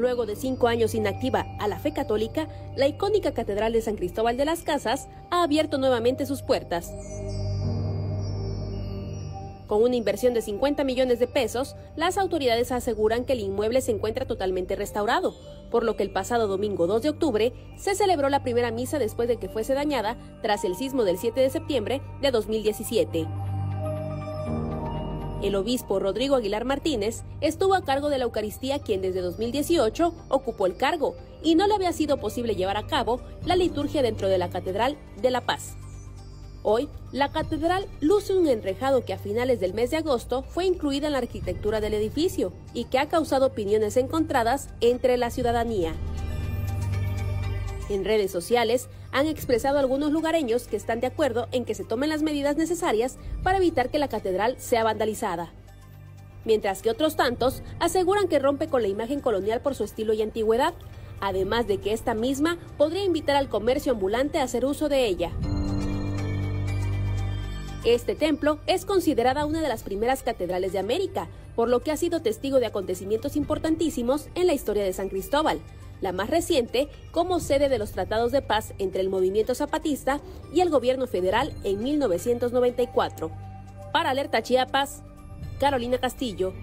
Luego de cinco años inactiva a la fe católica, la icónica Catedral de San Cristóbal de las Casas ha abierto nuevamente sus puertas. Con una inversión de 50 millones de pesos, las autoridades aseguran que el inmueble se encuentra totalmente restaurado, por lo que el pasado domingo 2 de octubre se celebró la primera misa después de que fuese dañada tras el sismo del 7 de septiembre de 2017. El obispo Rodrigo Aguilar Martínez estuvo a cargo de la Eucaristía quien desde 2018 ocupó el cargo y no le había sido posible llevar a cabo la liturgia dentro de la Catedral de la Paz. Hoy, la catedral luce un enrejado que a finales del mes de agosto fue incluida en la arquitectura del edificio y que ha causado opiniones encontradas entre la ciudadanía. En redes sociales han expresado algunos lugareños que están de acuerdo en que se tomen las medidas necesarias para evitar que la catedral sea vandalizada. Mientras que otros tantos aseguran que rompe con la imagen colonial por su estilo y antigüedad, además de que esta misma podría invitar al comercio ambulante a hacer uso de ella. Este templo es considerada una de las primeras catedrales de América, por lo que ha sido testigo de acontecimientos importantísimos en la historia de San Cristóbal, la más reciente como sede de los tratados de paz entre el movimiento zapatista y el gobierno federal en 1994. Para Alerta Chiapas, Carolina Castillo.